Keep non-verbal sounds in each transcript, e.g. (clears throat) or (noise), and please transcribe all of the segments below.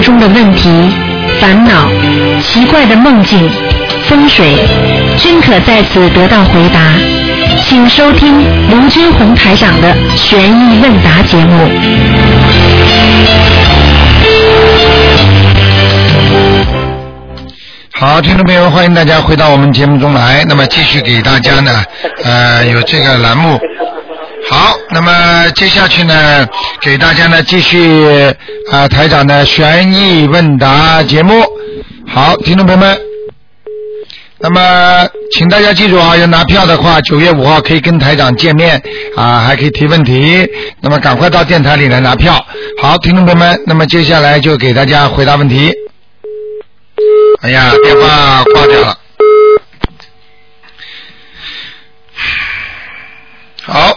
中的问题、烦恼、奇怪的梦境、风水，均可在此得到回答。请收听卢军红台长的《悬疑问答》节目。好，听众朋友，欢迎大家回到我们节目中来。那么继续给大家呢，呃，有这个栏目。好，那么接下去呢，给大家呢继续啊、台长的悬疑问答节目。好，听众朋友们，那么请大家记住啊，要拿票的话，九月五号可以跟台长见面啊，还可以提问题。那么赶快到电台里来拿票。好，听众朋友们，那么接下来就给大家回答问题。哎呀，电话挂掉了。好，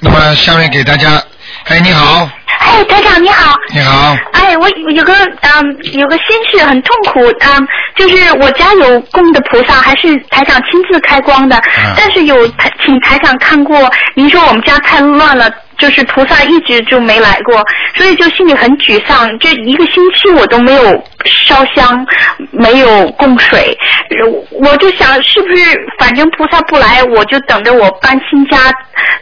那么下面给大家，哎，你好，哎，台长你好。你好，哎，我有个嗯，有个心事很痛苦，嗯，就是我家有供的菩萨，还是台长亲自开光的，嗯。但是有台请台长看过，您说我们家太乱了，就是菩萨一直就没来过，所以就心里很沮丧，这一个星期我都没有烧香，没有供水，我就想是不是反正菩萨不来，我就等着我搬新家，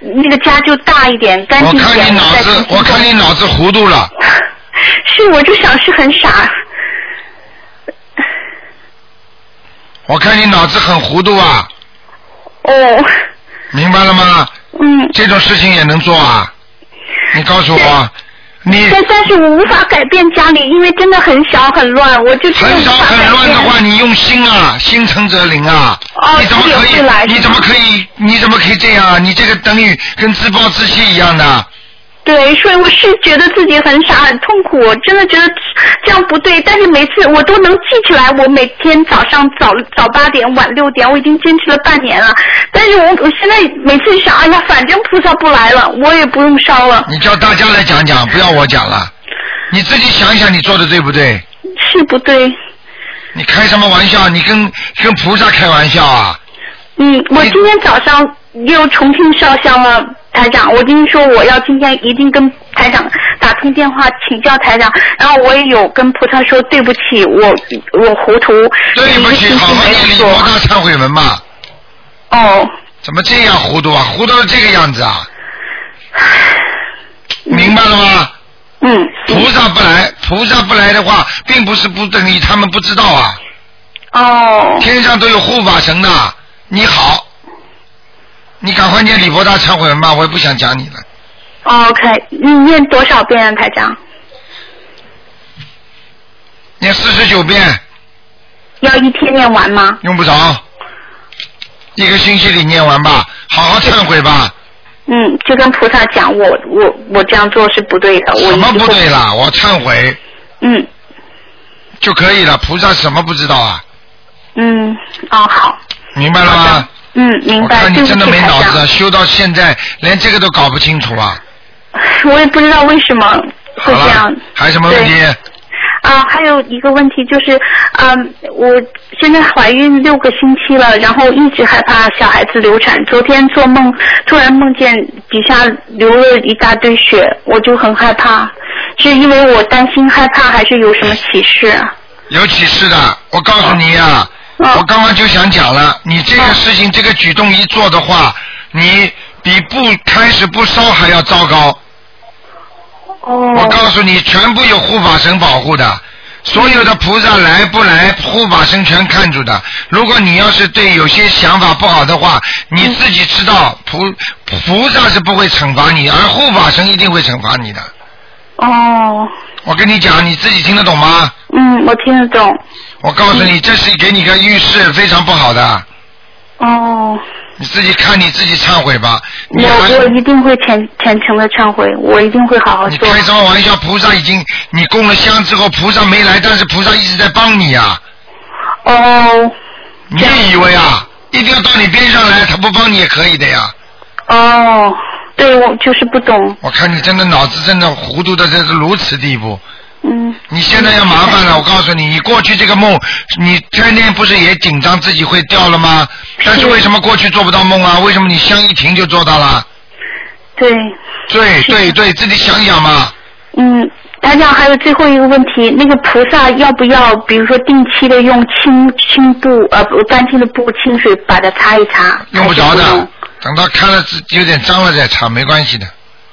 那个家就大一点，干我净一点，我看你脑子，我看你脑子糊涂了，(laughs) 是，我就想是很傻。我看你脑子很糊涂啊，哦，明白了吗？嗯，这种事情也能做啊？你告诉我，你但但是我无法改变家里，因为真的很小很乱，我就是很小很乱的话，你用心啊，心诚则灵啊。哦你怎么可以？你怎么可以？你怎么可以这样啊？你这个等于跟自暴自弃一样的。对，所以我是觉得自己很傻很痛苦，我真的觉得这样不对。但是每次我都能记起来，我每天早上早早八点晚六点，我已经坚持了半年了。但是我我现在每次想，哎呀，反正菩萨不来了，我也不用烧了，你叫大家来讲讲，不要我讲了。你自己想一想，你做的对不对？是不对。你开什么玩笑？你跟跟菩萨开玩笑啊？嗯，我今天早上又重新烧香了，台长。我今天说我要今天一定跟台长打通电话请教台长，然后我也有跟菩萨说对不起，我我糊涂，对不起，好好念期没有做。礼佛大忏悔文嘛。哦，怎么这样糊涂啊？糊涂到这个样子啊？明白了吗？嗯，菩萨不来，菩萨不来的话，并不是不等于他们不知道啊。哦，天上都有护法神的。你好，你赶快念李佛大忏悔文吧，我也不想讲你了。OK，你念多少遍啊，台长？念四十九遍，要一天念完吗？用不着，一个星期里念完吧，好好忏悔吧。嗯，就跟菩萨讲，我我我这样做是不对的，我什么不对？啦？我忏悔嗯就可以了。菩萨什么不知道啊？嗯，哦好，明白了吗？嗯明白，对不看你真的没脑子，修到现在连这个都搞不清楚啊！(laughs) 我也不知道为什么会这样了。，还有什么问题？啊，还有一个问题就是，嗯，我现在怀孕六个星期了，然后一直害怕小孩子流产。昨天做梦，突然梦见底下流了一大堆血，我就很害怕。是因为我担心害怕，还是有什么启示啊？有启示的，我告诉你呀、嗯我刚刚就想讲了，你这个事情、这个举动一做的话，你比不开始不烧还要糟糕。哦。我告诉你，全部有护法神保护的，所有的菩萨来不来，护法神全看住的。如果你要是对有些想法不好的话，你自己知道菩菩萨是不会惩罚你，而护法神一定会惩罚你的。哦，我跟你讲，你自己听得懂吗？嗯，我听得懂。我告诉你，这是给你个预示，非常不好的。哦，你自己看你自己忏悔吧。我我一定会虔虔诚的忏悔，我一定会好好做。你开什么玩笑？菩萨已经你供了香之后，菩萨没来，但是菩萨一直在帮你啊。哦你也以为啊，一定要到你边上来，他不帮你也可以的呀。哦，对，我就是不懂。我看你真的脑子真的糊涂的这是如此地步。嗯。你现在要麻烦了，我告诉你，你过去这个梦，你天天不是也紧张自己会掉了吗？但是为什么过去做不到梦啊？为什么你香一停就做到了？对。对对对，自己想想嘛。嗯，台长，还有最后一个问题，那个菩萨要不要，比如说定期的用清清布呃不干净的布清水把它擦一擦？用不着的等到看了自有点脏了再擦，没关系的。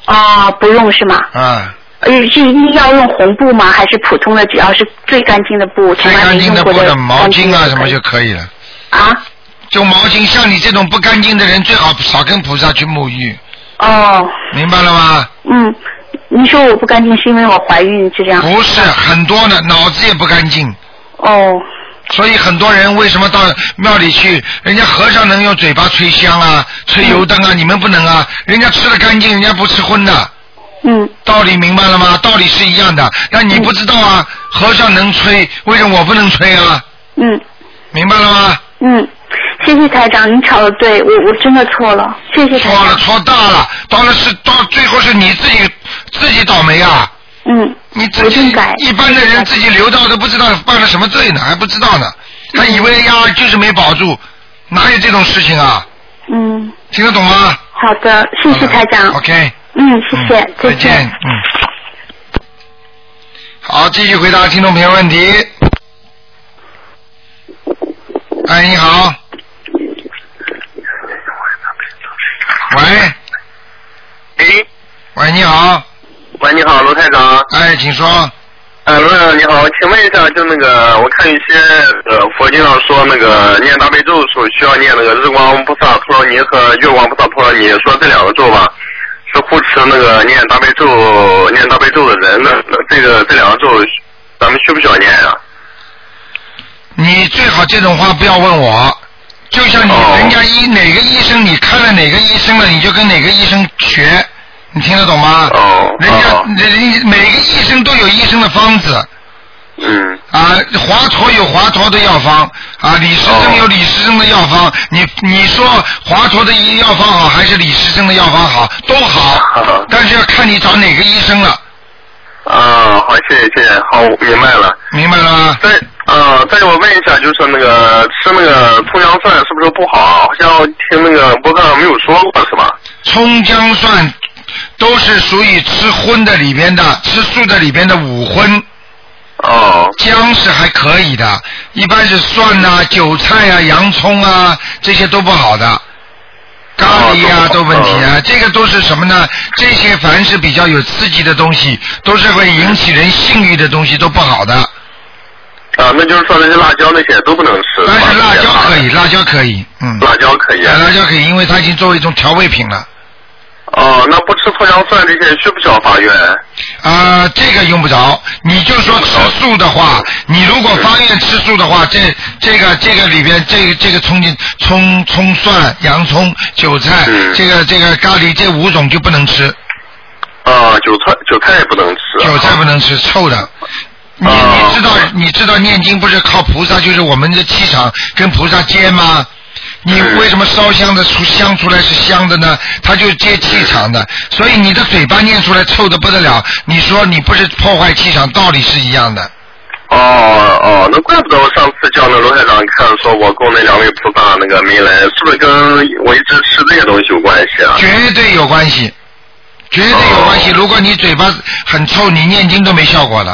啊，不用是吗？啊，呃，是一定要用红布吗？还是普通的，只要是最干净的布，从最来没干净的布过的毛巾啊什么就可以了。啊？就毛巾，像你这种不干净的人，最好少跟菩萨去沐浴，哦，明白了吗？嗯，你说我不干净是因为我怀孕是这样？不是很多呢，脑子也不干净。哦，所以很多人为什么到庙里去？人家和尚能用嘴巴吹香啊，吹油灯啊，你们不能啊。人家吃的干净，人家不吃荤的。嗯，道理明白了吗？道理是一样的，那你不知道啊。和尚能吹，为什么我不能吹啊？嗯明白了吗？嗯，谢谢台长，您吵的对，我我真的错了，谢谢台错了，错大了，到了是到最后是你自己自己倒霉啊！嗯，你自己改一般的人自己留到都不知道犯了什么罪呢，还不知道呢，他以为呀就是没保住，哪有这种事情啊？嗯，听得懂吗？好的，谢谢台长。OK，嗯，谢谢，嗯再见，嗯。好，继续回答听众朋友问题。哎，你好。喂，哎，喂，你好，喂，你好，罗台长。哎，请说。呃，罗台长你好，请问一下，就那个我看一些呃佛经上说那个念大悲咒的时候需要念那个日光菩萨陀罗尼和月光菩萨陀罗尼，说这两个咒吧是护持那个念大悲咒念大悲咒的人那，那这个这两个咒咱们需不需要念啊、你最好这种话不要问我，就像你哦。人家医哪个医生，你看了哪个医生了，你就跟哪个医生学，你听得懂吗？哦人家人每个医生都有医生的方子嗯，啊，华佗有华佗的药方啊，李时珍哦有李时珍的药方。你你说华佗的药方好还是李时珍的药方好？都好哦，(laughs) 但是要看你找哪个医生了，啊，好，谢谢谢谢，好，明白了。明白了吗？再啊，再我问一下，就是那个吃那个葱姜蒜是不是不好？好像听那个博客上没有说过，是吧？葱姜蒜都是属于吃荤的里边的，吃素的里边的五荤。哦姜是还可以的，一般是蒜呐、韭菜啊、洋葱啊，这些都不好的。咖喱啊哦都问题啊，这个都是什么呢？这些凡是比较有刺激的东西，都是会引起人性欲的东西，都不好的。啊，那就是说那些辣椒那些都不能吃。但是辣椒可以，辣椒可以，嗯，辣椒可以。啊辣椒可以，因为它已经作为一种调味品了。哦，那不吃葱姜蒜这些需不需要发愿？啊、这个用不着，你就说吃素的话，你如果发愿吃素的话，这这个这个里边这个这个葱进葱葱蒜、洋葱、韭菜，嗯这个这个咖喱这五种就不能吃，啊，韭菜韭菜也不能吃。韭菜不能吃，臭的。你哦你知道你知道念经不是靠菩萨，就是我们的气场跟菩萨接吗？你嗯为什么烧香的出香出来是香的呢？它就接气场的，所以你的嘴巴念出来臭的不得了。你说你不是破坏气场，道理是一样的。哦哦，那怪不得我上次叫那罗台长看说我供那两位菩萨那个没来，是不是跟我一直吃这些东西有关系啊？绝对有关系，绝对有关系。哦如果你嘴巴很臭，你念经都没效果的。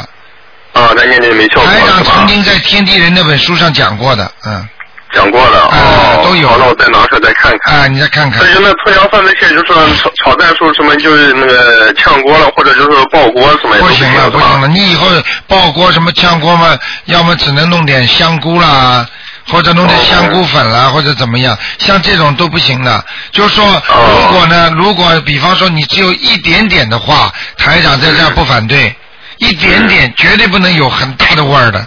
啊，那念经没效果台长是吧曾？经在《天地人》那本书上讲过的，嗯，讲过了，啊哦，都有好，那我再拿出来再看看。啊，你再看看再。就那葱姜蒜那些，就是说炒炒蛋时候什么，就是那个炝锅了，或者就是爆锅什么不行了，不行了！你以后爆锅什么炝锅嘛，要么只能弄点香菇啦，或者弄点香菇粉啦，或者怎么样，像这种都不行的。就是说，哦如果呢，如果比方说你只有一点点的话，台长在这儿不反对，一点点绝对不能有很大的味儿的。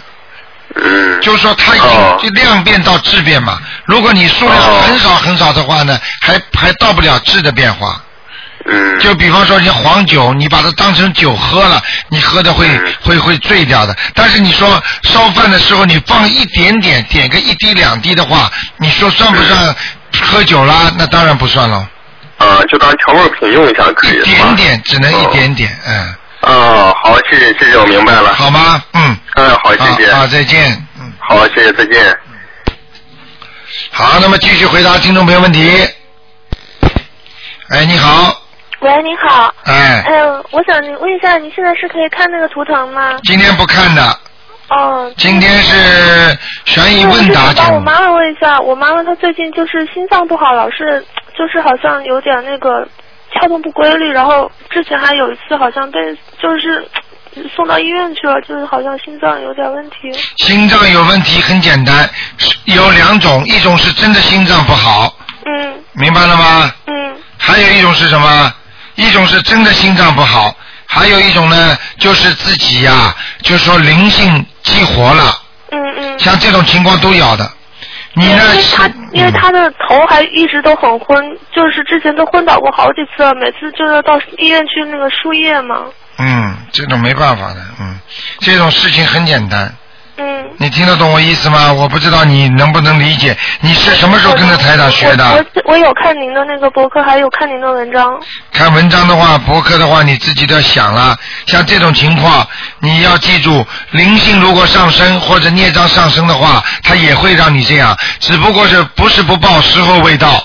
嗯，就是说它已哦。经就量变到质变嘛。如果你数量哦。很少很少的话呢，还还到不了质的变化。嗯，就比方说，你黄酒，你把它当成酒喝了，你喝的会、嗯。会会醉掉的。但是你说烧饭的时候，你放一点点，点个一滴两滴的话，你说算不算喝酒啦？那当然不算了，啊，就当调味品用一下可以一点点，只能一点点，嗯，啊，好，谢谢谢谢，我明白了。好吗？嗯，嗯，好，谢谢。好，好，再见，嗯，好，谢谢，再见。好，那么继续回答听众朋友问题。哎，你好，喂，你好。哎，哎，我想你问一下，你现在是可以看那个图腾吗？今天不看的，哦。今天是悬疑问答帮我妈妈问一下，我妈妈她最近就是心脏不好，老是就是好像有点那个跳动不规律，然后之前还有一次好像被就是送到医院去了，就是好像心脏有点问题。心脏有问题很简单，有两种，一种是真的心脏不好，嗯明白了吗？嗯还有一种是什么？一种是真的心脏不好，还有一种呢，就是自己呀、就是说灵性激活了，嗯嗯。像这种情况都有的。你呢？因为他因为他的头还一直都很昏，就是之前都昏倒过好几次了，每次就要到医院去那个输液嘛。嗯，这种没办法的，嗯，这种事情很简单。嗯。你听得懂我意思吗？我不知道你能不能理解。你是什么时候跟着台长学的？我我我有看您的那个博客，还有看您的文章。看文章的话，博客的话，你自己都要想了。像这种情况，你要记住，灵性如果上升或者孽障上升的话，它也会让你这样，只不过是不是不报，时候未到。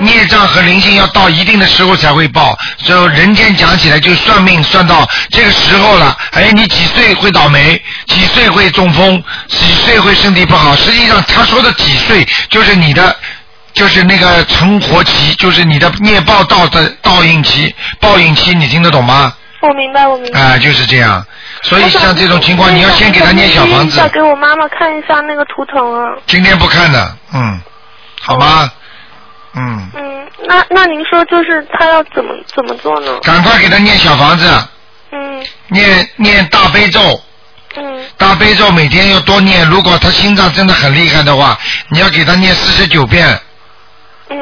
孽障和灵性要到一定的时候才会报，就人间讲起来就算命算到这个时候了，哎，你几岁会倒霉，几岁会中风，几岁会身体不好。实际上他说的几岁就是你的。就是那个成活期，就是你的孽报到的倒应期、报应期，你听得懂吗？我明白，我明白。啊、就是这样。所以像这种情况，你要先给他念小房子要。给我妈妈看一下那个图腾啊。今天不看的，嗯，好吗？嗯，嗯，嗯那那您说就是他要怎么怎么做呢？赶快给他念小房子，嗯念念大悲咒，嗯大悲咒每天要多念。如果他心脏真的很厉害的话，你要给他念四十九遍嗯，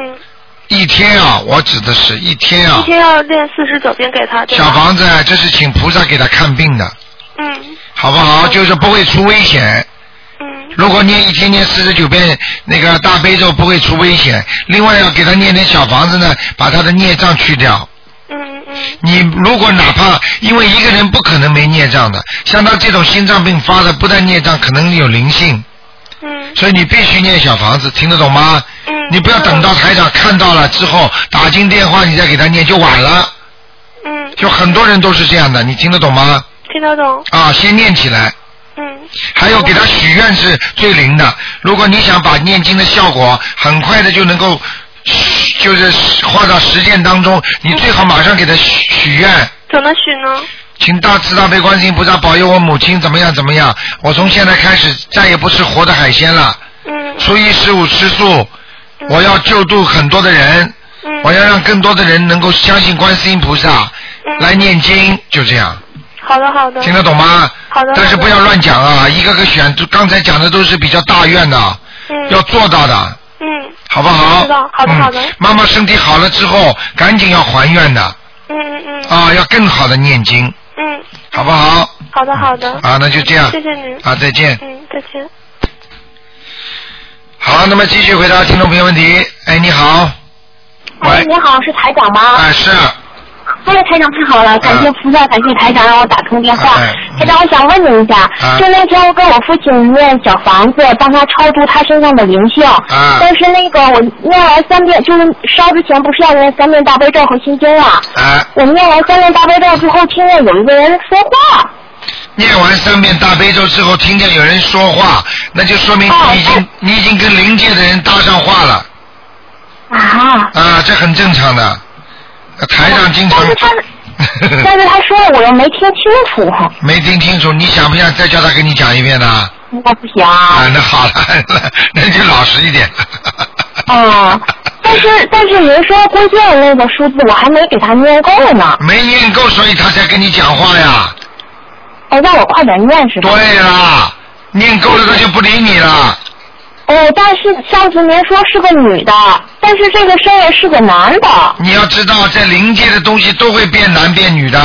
一天啊，我指的是一天啊一。天要练四十九遍给他，小房子，这是请菩萨给他看病的，嗯好不好？就是不会出危险。嗯如果念一天念四十九遍那个大悲咒，不会出危险。另外要给他念点小房子呢，把他的孽障去掉。嗯嗯你如果哪怕因为一个人不可能没孽障的，像他这种心脏病发的，不但孽障，可能有灵性，嗯所以你必须念小房子，听得懂吗？嗯。你不要等到台长看到了之后打进电话，你再给他念就晚了。嗯。就很多人都是这样的，你听得懂吗？听得懂。啊，先念起来。嗯。还有给他许愿是最灵的。如果你想把念经的效果很快的就能够，就是化到实践当中，你最好马上给他许许愿。怎么许呢？请大慈大悲观世音菩萨保佑我母亲怎么样怎么样。我从现在开始再也不吃活的海鲜了。嗯。初一十五吃素，我要救度很多的人。嗯。我要让更多的人能够相信观世音菩萨，来念经，就这样。好的好的。听得懂吗？好的。但是不要乱讲啊！一个个选，就刚才讲的都是比较大愿的，嗯。要做到的，嗯。好不好？知道，好的嗯好的。妈妈身体好了之后，赶紧要还愿的嗯嗯嗯。啊，要更好的念经，嗯。好不好？好的好的。啊那就这样谢谢您。啊再见嗯，再见。好，那么继续回答听众朋友问题。哎，你好，哎，你好，是台长吗？哎是，哎，台长太好了，感谢菩萨，感谢台长让我打通电话。哎台长，我想问您一下，啊就那天我跟我父亲念小房子，帮他超度他身上的灵性，啊但是那个我念完三遍，就是烧之前不是要念三遍大悲咒和心经啊？哎，我念完三遍大悲咒之后，听见有一个人说话。念完三遍大悲咒之后，听见有人说话，那就说明你已经你已经跟灵界的人搭上话了啊。啊，这很正常的。台上经常但是他，(laughs) 但是他说了，我又没听清楚。没听清楚，你想不想再叫他跟你讲一遍呢？我不行。啊，那好了，(laughs) 那就老实一点。哦，(laughs) 但是但是您说关键的那个数字我还没给他念够呢。没念够，所以他才跟你讲话呀。哎，让我快点念是吧？对啦，念够了他就不理你了。哦，但是上次您说是个女的，但是这个声音是个男的。你要知道，在灵界的东西都会变男变女的。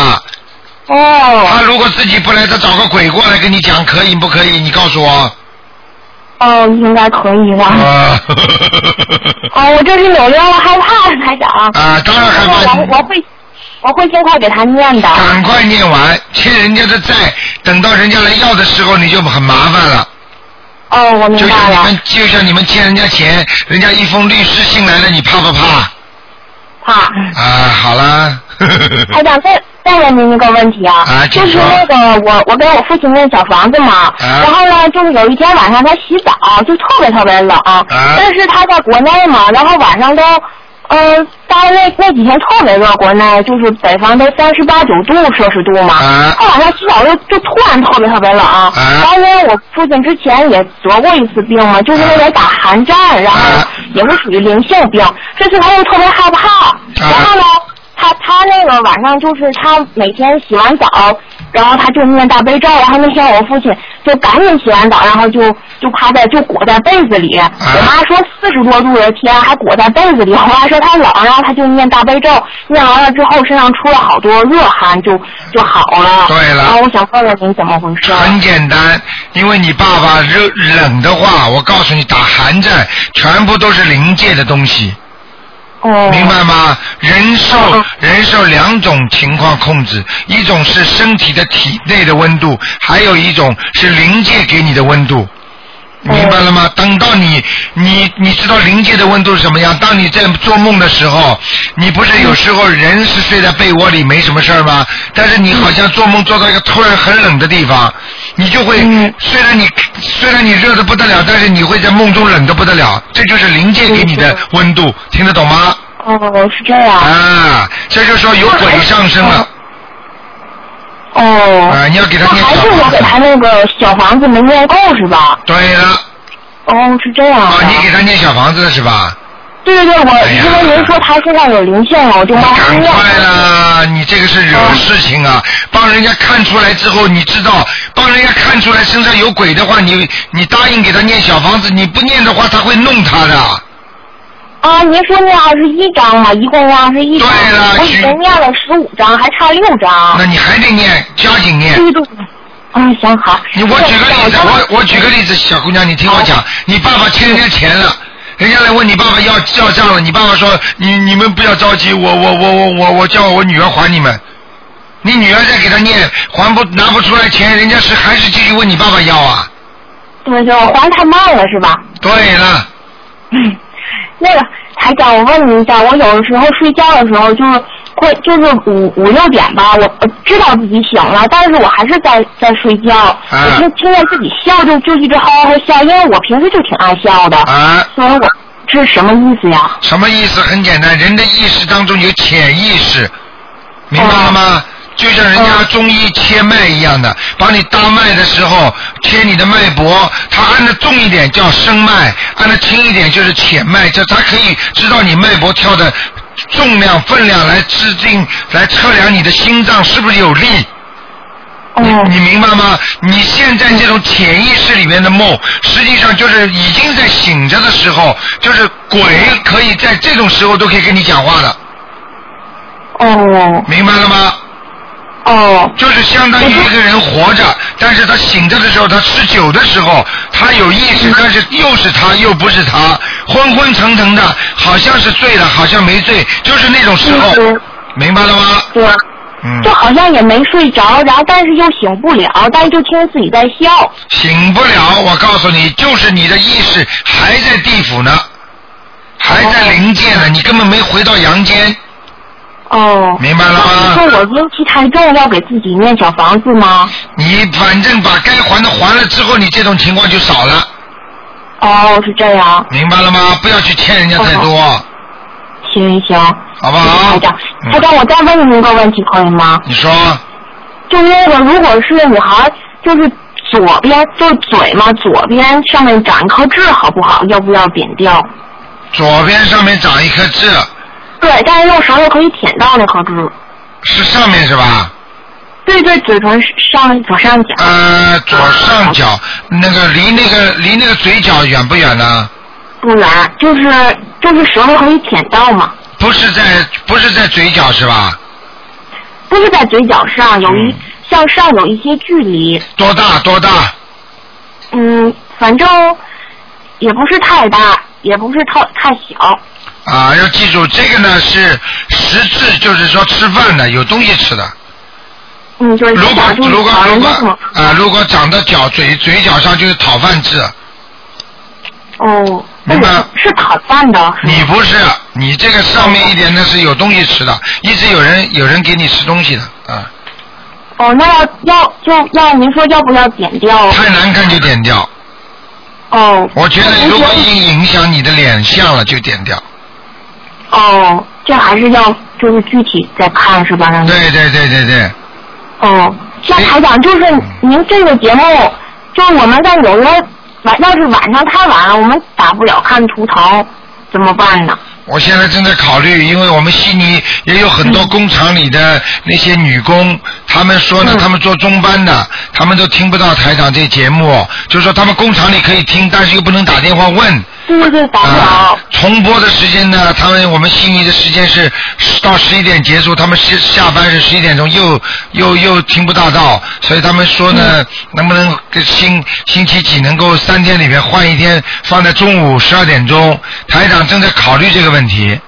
哦。他如果自己不来，他找个鬼过来跟你讲，可以不可以？你告诉我。哦，应该可以吧？啊。啊，(laughs) 我这是有点害怕，台长。啊，当然害怕。我我会我会尽快给他念的。赶快念完，欠人家的债，等到人家来要的时候，你就很麻烦了。哦，我明就白了。像你们，就像你们欠人家钱，人家一封律师信来了，你怕不怕？怕。啊，好啦。台长，再再问您一个问题啊，就是那个我我给我父亲那小房子嘛，啊然后呢，就是有一天晚上他洗澡，就特别特别冷，啊但是他在国内嘛，然后晚上都。呃，到那那几天特别热，国内就是北方都三十八九度摄氏度嘛。啊他晚上洗澡就就突然特别特别冷。啊然后因为我父亲之前也得过一次病嘛，就是那种打寒战，然后啊也是属于灵性病。这次他又特别害怕，然后呢，他他那个晚上就是他每天洗完澡，然后他就念大悲咒，然后那天我父亲就赶紧洗完澡，然后就就趴在就裹在被子里。我妈说四十多度的天还裹在被子里，我妈说他冷，然后他就念大悲咒，念完了之后身上出了好多热汗，就就好了。对了然后我想问问您怎么回事？很简单，因为你爸爸热冷的话，我告诉你，打寒战全部都是临界的东西，哦。明白吗？人受哦人受两种情况控制，一种是身体的体内的温度，还有一种是临界给你的温度。明白了吗？等到你你你知道临界的温度是什么样？当你在做梦的时候，你不是有时候人是睡在被窝里没什么事儿吗？但是你好像做梦做到一个突然很冷的地方，你就会嗯虽然你虽然你热的不得了，但是你会在梦中冷的不得了，这就是临界给你的温度，听得懂吗？哦，是这样。啊，这就说有鬼上身了。哦。啊，你要给他念那还是我给。他那个小房子没念够是吧？对了，哦，是这样的。啊，你给他念小房子了是吧？对对对，我哎因为您说他身上有灵性了，我就帮他念。赶快啦！你这个是惹事情啊！帮人家看出来之后，你知道，帮人家看出来身上有鬼的话，你你答应给他念小房子，你不念的话，他会弄他的。啊，您说念二十一章嘛，一共念二十一章。对了许我已经念了十五章，还差六章。那你还得念，加紧念。对对对。嗯，行好。你我举个例子，我我我举个例子，小姑娘，你听我讲，你爸爸欠人家钱了。人家来问你爸爸要要账了，你爸爸说你你们不要着急，我我我我我我叫我女儿还你们，你女儿再给他念还不拿不出来钱，人家是还是继续问你爸爸要啊？对对，我还太慢了是吧？对了，嗯，那个台长，我问你一下，我有的时候睡觉的时候就是会就是五五六点吧，我我知道自己醒了，但是我还是在在睡觉，我听听见自己笑就就一直哈哈笑，因为我平时就挺爱笑的，啊，所以我这是什么意思呀？什么意思？很简单，人的意识当中有潜意识，明白了吗？就像人家中医切脉一样的，把你搭脉的时候切你的脉搏，他按的重一点叫升脉，按的轻一点就是浅脉，这他可以知道你脉搏跳的重量、分量来制定、来测量你的心脏是不是有力。你哦你明白吗？你现在这种潜意识里面的梦，实际上就是已经在醒着的时候，就是鬼可以在这种时候都可以跟你讲话的，哦明白了吗？哦。就是相当于一个人活着，但是他醒着的时候，他吃酒的时候，他有意识，但是又是他又不是他，昏昏沉沉的，好像是醉了，好像没醉，就是那种时候。嗯，明白了吗？对，嗯。就，好像也没睡着，然后但是又醒不了，但是就听自己在笑。醒不了，我告诉你，就是你的意识还在地府呢，还在灵界呢，你根本没回到阳间，哦。明白了吗？说我阴气太重，要给自己念小房子吗？你反正把该还的还了之后，你这种情况就少了，哦，是这样。明白了吗？不要去欠人家太多，行行，好不好台长，嗯台长，我再问您一个问题可以吗？你说就那个，如果是女孩，就是左边就是嘴嘛，左边上面长一颗痣，好不好？要不要扁掉？左边上面长一颗痣，对，但是用舌头可以舔到那颗痣。是上面是吧？对对，嘴唇上左上角。呃，左上角那个离那个离那个嘴角远不远呢？不远就是就是舌头可以舔到嘛，不是在不是在嘴角是吧？不是在嘴角上，有一、嗯向上有一些距离。多大多大？嗯，反正也不是太大，也不是太太小。啊，要记住这个呢是实质，就是说吃饭的有东西吃的。嗯，就是如果如果如果。啊，如果长到脚嘴嘴角上就是讨饭痣，哦，那个是讨饭的。你不是，你这个上面一点那是有东西吃的，一直有人有人给你吃东西的啊，哦，那要要就要您说要不要点掉？太难看就点掉。哦。我觉得如果您影影响你的脸相了，就点掉。哦，这还是要就是具体再看是吧？对对对对对，哦，那台长就是您这个节目，就是我们在有的晚要是晚上太晚了，我们打不了看图腾，怎么办呢？我现在正在考虑，因为我们悉尼也有很多工厂里的那些女工，她们说呢，嗯她们做中班的，他们都听不到台长这节目，就是说他们工厂里可以听，但是又不能打电话问。对对对，打不了。啊，重播的时间呢？他们我们悉尼的时间是到十一点结束，他们下下班是十一点钟，又又又听不大到，所以他们说呢，能不能个星星期几能够三天里面换一天放在中午十二点钟？台长正在考虑这个问题。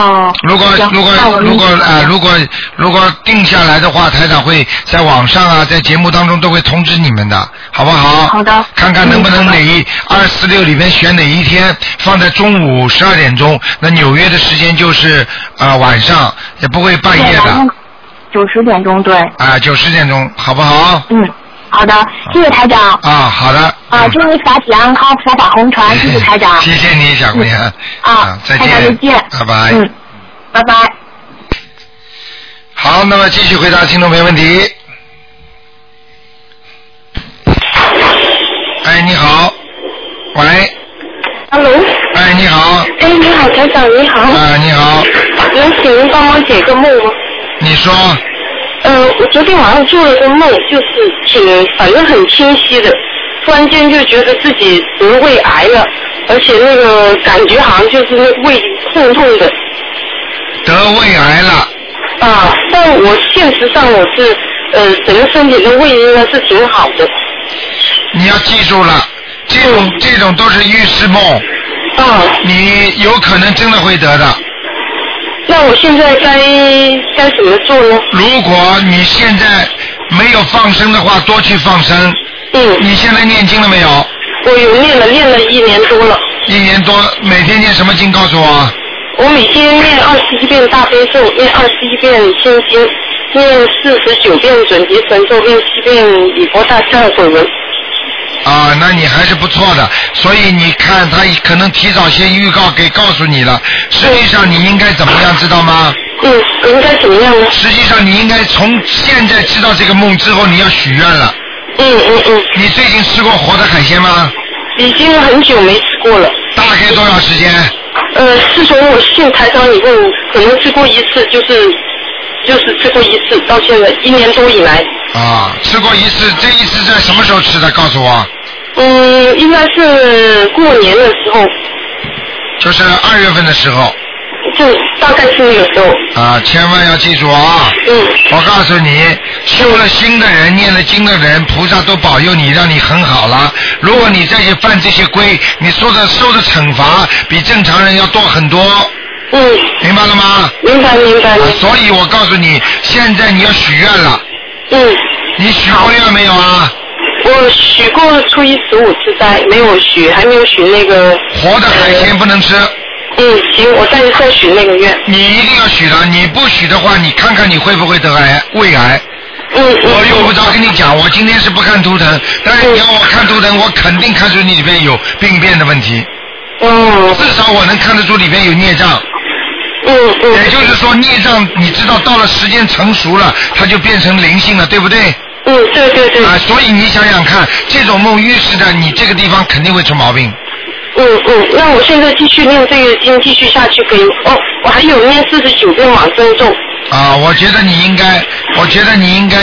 哦。如果如果如果啊、如果如果定下来的话，台长会在网上啊，在节目当中都会通知你们的，好不好？好的看看能不能哪一二四六里面选哪一天放在中午十二点钟，那纽约的时间就是啊、呃晚上，也不会半夜的啊、九十点钟对。啊九十点钟，好不好？嗯，好的，谢谢台长。啊，好的。啊，嗯祝你法体安康，佛法红传，谢谢台长。谢谢你，小姑娘。啊，再台长再见。拜拜。嗯，拜拜。好，那么继续回答听众朋友问题。哎，你好，喂，Hello，哎，你好，哎，你好，台长，你好。啊，你好，能请您帮忙解个梦吗？你说，呃，我昨天晚上做了个梦，就是挺，反正很清晰的，突然间就觉得自己得胃癌了，而且那个感觉好像就是那胃痛痛的得胃癌了，啊。但我现实上我是呃整个身体的胃应该是挺好的你要记住了，这种这种都是预示梦，啊。你有可能真的会得的。那我现在该该怎么做呢？如果你现在没有放生的话，多去放生。嗯，你现在念经了没有？我有念了，念了一年多了。一年多，每天念什么经？告诉我。我每天念二十一遍大悲咒，念二十一遍心经，念四十九遍准提神咒，念七遍礼佛大忏悔文。啊，那你还是不错的。所以你看，他可能提早先预告给告诉你了。实际上你应该怎么样，知道吗？嗯，应该怎么样呢？实际上你应该从现在知道这个梦之后，你要许愿了。嗯嗯嗯，你最近吃过活的海鲜吗？已经很久没吃过了。大概多长时间？呃，自从我信台长以后，可能吃过一次，就是就是吃过一次，到现在一年多以来。啊，吃过一次，这一次在什么时候吃的？告诉我。嗯，应该是过年的时候，就是二月份的时候就大概是那个时候。啊，千万要记住啊！嗯我告诉你，修了心的人、念了经的人，菩萨都保佑你，让你很好了。如果你再去犯这些规，你受的受的惩罚比正常人要多很多，嗯，明白了吗？明白明白。啊所以我告诉你，现在你要许愿了。嗯。你许过愿没有啊？我许过初一十五吃斋，没有许，还没有许那个。活的海鲜不能吃。嗯，行，我再再许那个愿。你一定要许的，你不许的话，你看看你会不会得癌胃癌。嗯嗯。我用不着跟你讲，我今天是不看图腾，但是你要我看图腾，我肯定看出你里边有病变的问题。嗯。至少我能看得出里边有孽障。嗯嗯。也就是说，孽障你知道到了时间成熟了，它就变成灵性了，对不对？嗯，对对对。啊，所以你想想看，这种梦预示着你这个地方肯定会出毛病。嗯嗯，那我现在继续念这个经，继续下去可以。哦，我还有念四十九遍往生咒。啊，我觉得你应该，我觉得你应该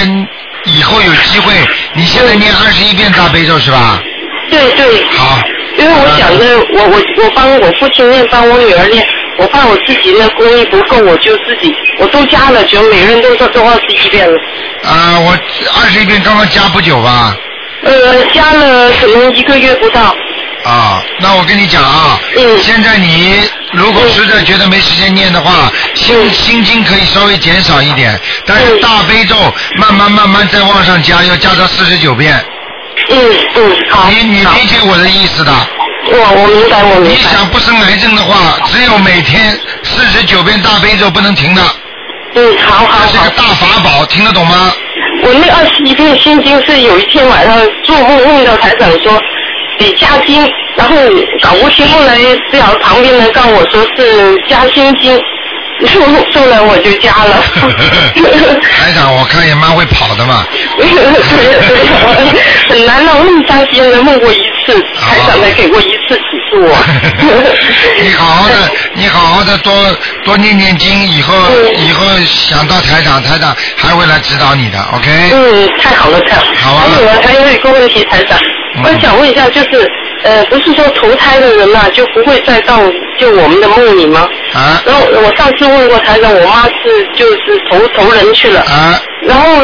以后有机会，你现在念二十一遍大悲咒是吧？对对。好。因为我想着，我我我帮我父亲念，帮我女儿念，我怕我自己那功力不够，我就自己我都加了，就每人都说都二十一遍了。啊，我二十一遍刚刚加不久吧？呃，加了可能一个月不到。啊，那我跟你讲啊，嗯现在你如果实在觉得没时间念的话，心嗯心经可以稍微减少一点，但是大悲咒慢慢慢慢再往上加，要加到四十九遍。嗯嗯，好。你你理解我的意思的？我我明白，我明白。你想不生癌症的话，只有每天四十九遍大悲咒不能停的。嗯，好好好这是个。大法宝，听得懂吗？我那二十一篇心经是有一天晚上做梦梦到台长说得加经，然后搞不清后来正好旁边人告诉我说是加心经，后后来我就加了。(laughs) 台长，我看也蛮会跑的嘛。(laughs) 对对，很难让那么伤心的梦过一次，台长没给过一次指示我。(laughs) 你好好的，你好好的多多念念经，以后以后想到台长，台长还会来指导你的，OK？嗯，太好了，太好了。好啊还有啊，还有一个问题，台长，嗯我想问一下，就是呃，不是说投胎的人嘛，就不会再到就我们的梦里吗？啊然后我上次问过台长，我妈是就是投投人去了，啊，然后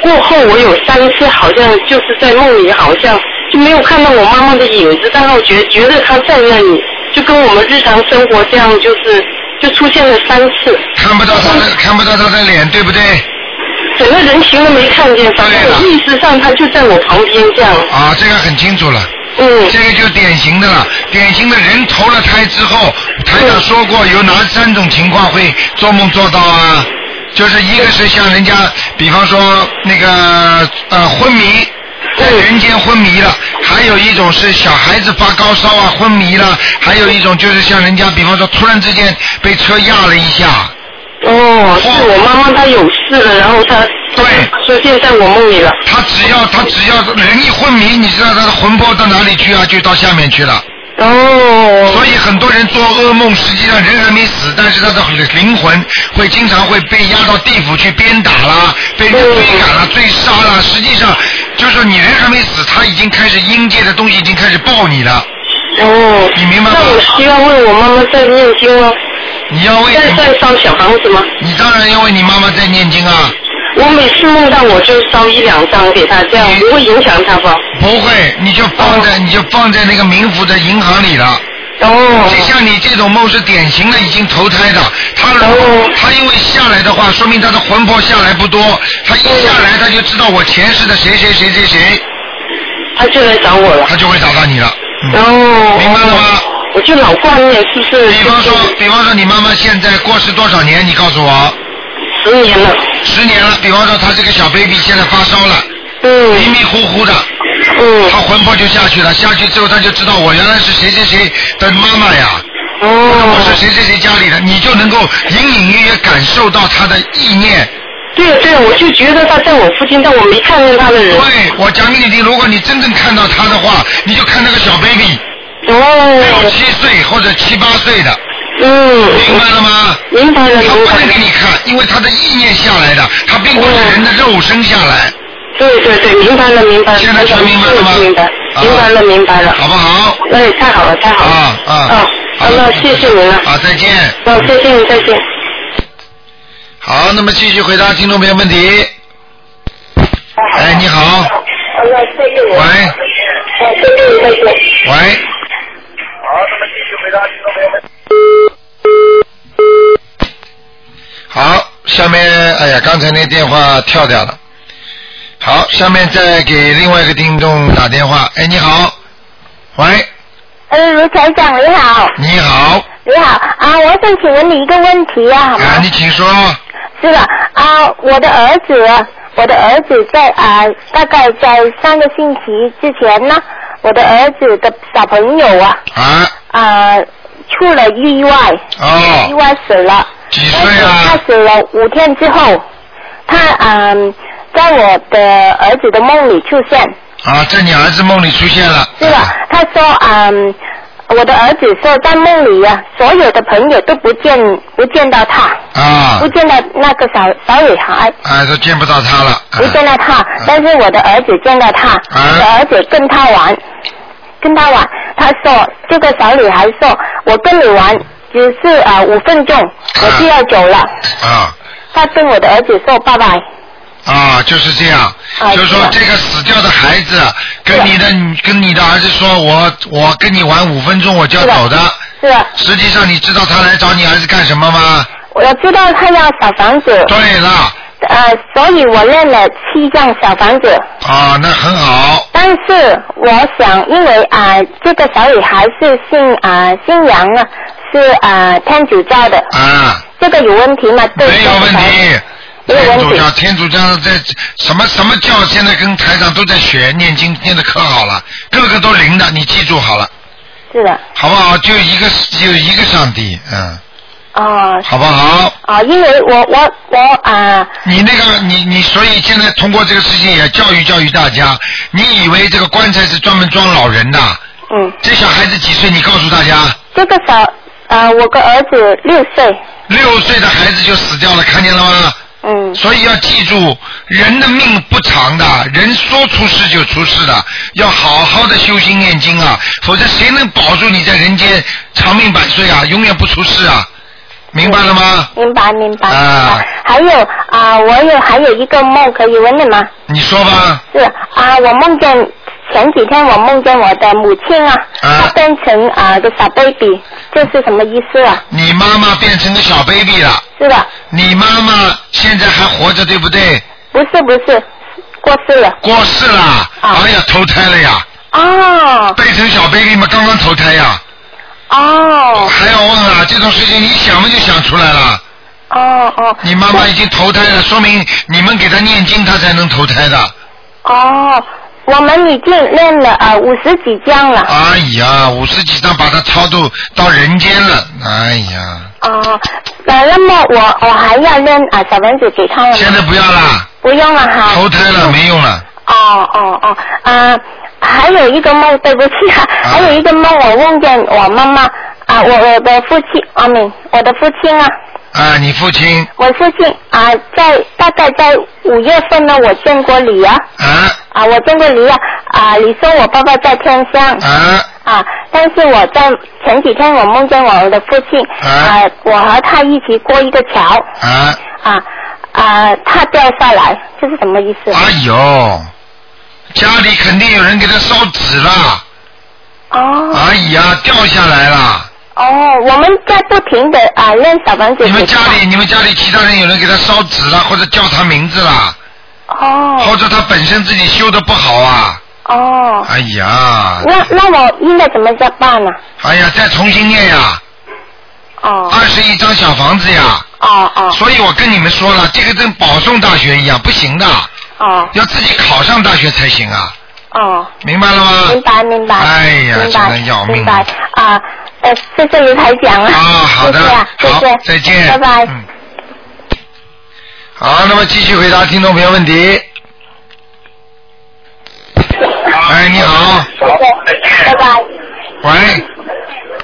过后我有三次好像就是在梦里好像就没有看到我妈妈的影子，但是我觉觉得她在那里，就跟我们日常生活这样，就是就出现了三次，看不到她的看不到她的脸，对不对？整个人形都没看见，反正我意识上她就在我旁边这样。啊，这个很清楚了。嗯。这个就典型的了，典型的人投了胎之后，台长说过有哪三种情况会做梦做到啊？就是一个是像人家，比方说那个呃昏迷，在人间昏迷了；还有一种是小孩子发高烧啊昏迷了；还有一种就是像人家，比方说突然之间被车压了一下。哦，是我妈妈她有事了，然后她对出现在我梦里了。她只要她只要人一昏迷，你知道她的魂魄到哪里去啊？就到下面去了。哦。所以很多人做噩梦，实际上人还没死，但是他的灵魂会经常会被压到地府去鞭打啦，被人追赶啦、追杀啦。实际上就是说你人还没死，他已经开始阴界的东西已经开始报你了。哦。你明白吗？那我需要为我妈妈在念经吗？你要为在在烧小房子吗？你当然要为你妈妈在念经啊。我每次梦到我就烧一两张给他，这样不会影响他吧？不会，你就放在、你就放在那个冥府的银行里了。哦。就像你这种梦是典型的已经投胎的，他如果、他因为下来的话，说明他的魂魄下来不多，他一下来他就知道我前世的谁谁谁谁谁，他就来找我了。他就会找到你了。哦。明白了吗？我就老挂念是不是？比方说，比方说你妈妈现在过世多少年？你告诉我。十年了。十年了。比方说，他这个小 baby 现在发烧了，嗯，迷迷糊糊的，嗯，她魂魄就下去了，下去之后他就知道我原来是谁谁谁的妈妈呀。哦。我是谁谁谁家里的，你就能够隐隐约约感受到他的意念。对对，我就觉得他在我附近，但我没看见他的人。对，我讲给你听，如果你真正看到他的话，你就看那个小 baby。哦。六七岁或者七八岁的。嗯。明白了吗？明白了，他不能给你看，因为他的意念下来的，他并不是人的肉身下来。对对对，明白了明白了。现在全明白了吗？明白，明白了明白了。好不好？哎，太好了太好了。啊啊。啊，好那谢谢您了。啊，再见。啊，谢谢您，再见。好，那么继续回答听众朋友问题。哎，你好。喂。喂。好，那么继续回答听众朋友们。好下面哎呀，刚才那电话跳掉了。好，下面再给另外一个听众打电话。哎，你好，喂，呃，卢台长你好。你好，你好啊，我想请问你一个问题啊，好吗？啊，你请说。是的啊，我的儿子，我的儿子在啊，大概在三个星期之前呢，我的儿子的小朋友啊啊啊出了意外，哦意外死了。几岁啊？他死了五天之后，他嗯在我的儿子的梦里出现。啊，在你儿子梦里出现了。是的，他说嗯，我的儿子说在梦里啊，所有的朋友都不见不见到他，啊。不见到那个小小女孩，啊，都见不到他了。不见到他，但是我的儿子见到他，我的儿子跟他玩，跟他玩，他说这个小女孩说，我跟你玩只是啊五分钟，我就要走了，啊。他跟我的儿子说拜拜。啊，就是这样，啊就是说这个死掉的孩子跟你的跟你的儿子说，我我跟你玩五分钟我就要走的。是的。实际上你知道他来找你儿子干什么吗？我知道他要小房子。对了，呃，所以我练了七张小房子。啊，那很好。但是我想，因为啊、这个小女孩是姓啊、姓杨啊，是啊、天主教的，啊，这个有问题吗？对，没有问题。天主教，天主教在什么什么教，现在跟台长都在学念经，念的可好了，个个都灵的，你记住好了，是的，好不好？就一个只有一个上帝，嗯，哦、好不好？啊、因为我我我啊、你那个你你，所以现在通过这个事情也教育教育大家，你以为这个棺材是专门装老人的？嗯，这小孩子几岁？你告诉大家，这个小啊、我个儿子六岁，六岁的孩子就死掉了，看见了吗？嗯，所以要记住，人的命不长的，人说出事就出事的，要好好的修心念经啊，否则谁能保住你在人间长命百岁啊，永远不出事啊？明白了吗？明白明白。啊还有啊、我有还有一个梦可以问你吗？你说吧。是啊、我梦见前几天我梦见我的母亲啊，她变成啊、个小 baby，这是什么意思啊？你妈妈变成个小 baby 了，是的，你妈妈现在还活着，对不对？不是不是，过世了。过世了，哎呀，投胎了呀，哦变成小 baby 嘛，刚刚投胎呀。哦还要问啊？这种事情你想不就想出来了。哦哦你妈妈已经投胎了，说明你们给她念经，她才能投胎的。哦，我们已经练了啊五十几章了。哎呀，五十几张把它超度到人间了，哎呀，哦，呃，那么我我还要练啊小蚊子给他了？现在不要啦，不用了哈。投胎了没用了。哦哦哦，啊，还有一个梦，对不起啊，还有一个梦，我梦见我妈妈啊，我我的父亲，阿敏，我的父亲啊，啊，你父亲我父亲啊，在大概在五月份呢，我见过你啊，啊啊，我见过你啊，啊，你说我爸爸在天上。啊啊，但是我在前几天我梦见我的父亲，啊，我和他一起过一个桥，啊！啊啊，他掉下来，这是什么意思？哎呦，家里肯定有人给他烧纸了。哦。哎呀，掉下来了。哦，我们在不停的啊练小房子。你们家里，你们家里其他人有人给他烧纸了，或者叫他名字了，哦或者他本身自己修的不好啊。哦，哎呀，那那我应该怎么再办呢？哎呀，再重新念呀。哦。二十一张小房子呀。哦哦。所以我跟你们说了，这个跟保送大学一样，不行的。哦。要自己考上大学才行啊，哦。明白了吗？明白明白。哎呀，真的要命明白啊，呃，谢谢卢台长啊。啊好的谢谢啊，好谢。再见拜拜。嗯好，那么继续回答听众朋友问题。哎，你好，拜拜。喂，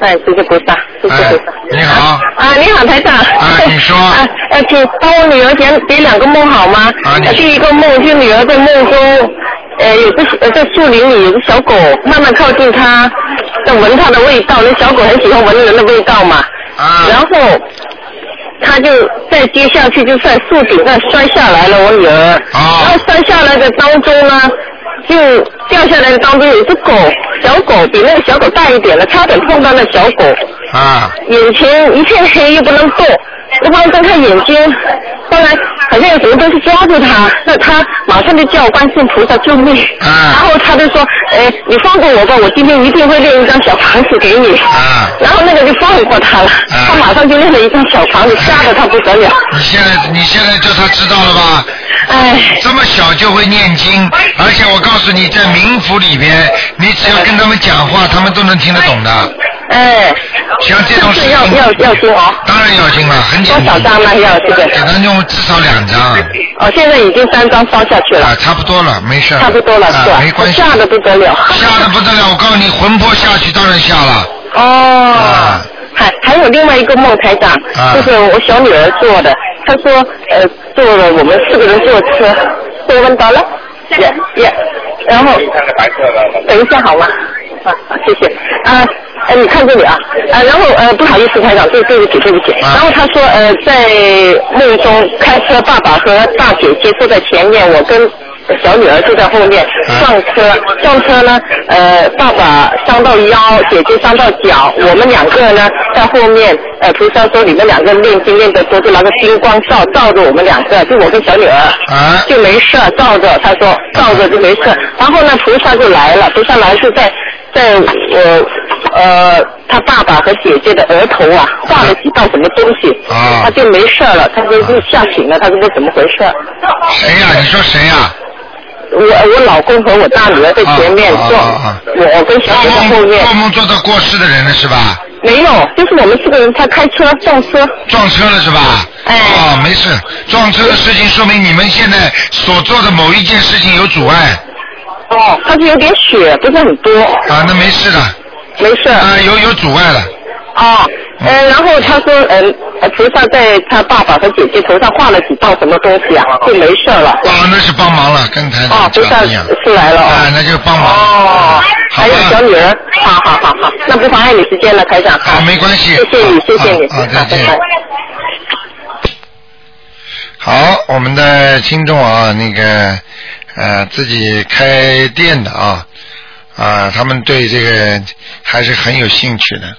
哎，谢谢菩萨，谢谢菩萨。你好，啊，你好，台长。啊，你说。(laughs) 啊，呃，请帮我女儿讲给两个梦好吗？啊，第一个梦是女儿在梦中，呃，有个呃在树林里有个小狗慢慢靠近它，在闻它的味道，那小狗很喜欢闻人的味道嘛。啊。然后。它就再接下去就在树顶上摔下来了，我女儿。啊。然后摔下来的当中呢，就掉下来的当中有一只狗，小狗比那个小狗大一点了，差点碰到那小狗。啊。眼前一片黑，又不能动，不光睁开眼睛，后来好像有什么东西抓住他，那他马上就叫观世音菩萨救命。啊然后他就说，哎，你放过我吧，我今天一定会练一张小房子给你。啊然后那个就放过他了，他马上就练了一张小房子，吓得他不得了。你现在你现在叫他知道了吧？哎。这么小就会念经，而且我告诉你，在冥府里边，你只要跟他们讲话，他们都能听得懂的。哎。像这种事情。要要要经哦。当然要经了，很简单。多少张呢？要这个？给他用至少两张。哦，现在已经三张烧下去了。啊，差不多了，没事。差不多了，是吧？啊没关系。吓得不得了。吓得不得了，我告诉你，魂魄下去当然下了。哦。还还有另外一个梦，台长，啊就是我小女儿做的。她说，呃，坐了我们四个人坐车，我问到了，也也，然后等一下好吗？啊，谢谢。啊，呃，你看这里啊，呃，然后呃，不好意思，台长，对对不起，对不起。然后他说，呃，在梦中开车，爸爸和大姐姐坐在前面，我跟小女儿坐在后面撞车，撞车呢，呃，爸爸伤到腰，姐姐伤到脚，我们两个呢在后面，呃，菩萨说你们两个练经练得多，就拿个金光照照着我们两个，就我跟小女儿，啊，就没事，照着，他说照着就没事，然后呢，菩萨就来了，菩萨来是在在我呃他爸爸和姐姐的额头啊画了几道什么东西，啊他就没事了，他就就吓醒了，他说这怎么回事？谁呀、你说谁呀、我我老公和我大女儿在前面啊坐，啊啊我我跟小女儿在后面。做梦做到过世的人了是吧？没有，就是我们四个人他开车撞车。撞车了是吧？哎。哦，没事，撞车的事情说明你们现在所做的某一件事情有阻碍。哦，他是有点血，不是很多。啊，那没事的。没事。啊，有有阻碍了。哦，呃，然后他说，嗯、呃，菩萨在他爸爸和姐姐头上画了几道什么东西啊，就没事了。啊，那是帮忙了，跟台哦长菩萨讲一样。是来了哦啊，那就帮忙。哦，还有小女儿，好好好好，那不妨碍你时间了，台长。好，没关系。谢谢你，谢谢你。好，再见。好，我们的听众啊，那个呃自己开店的啊啊，他们对这个还是很有兴趣的，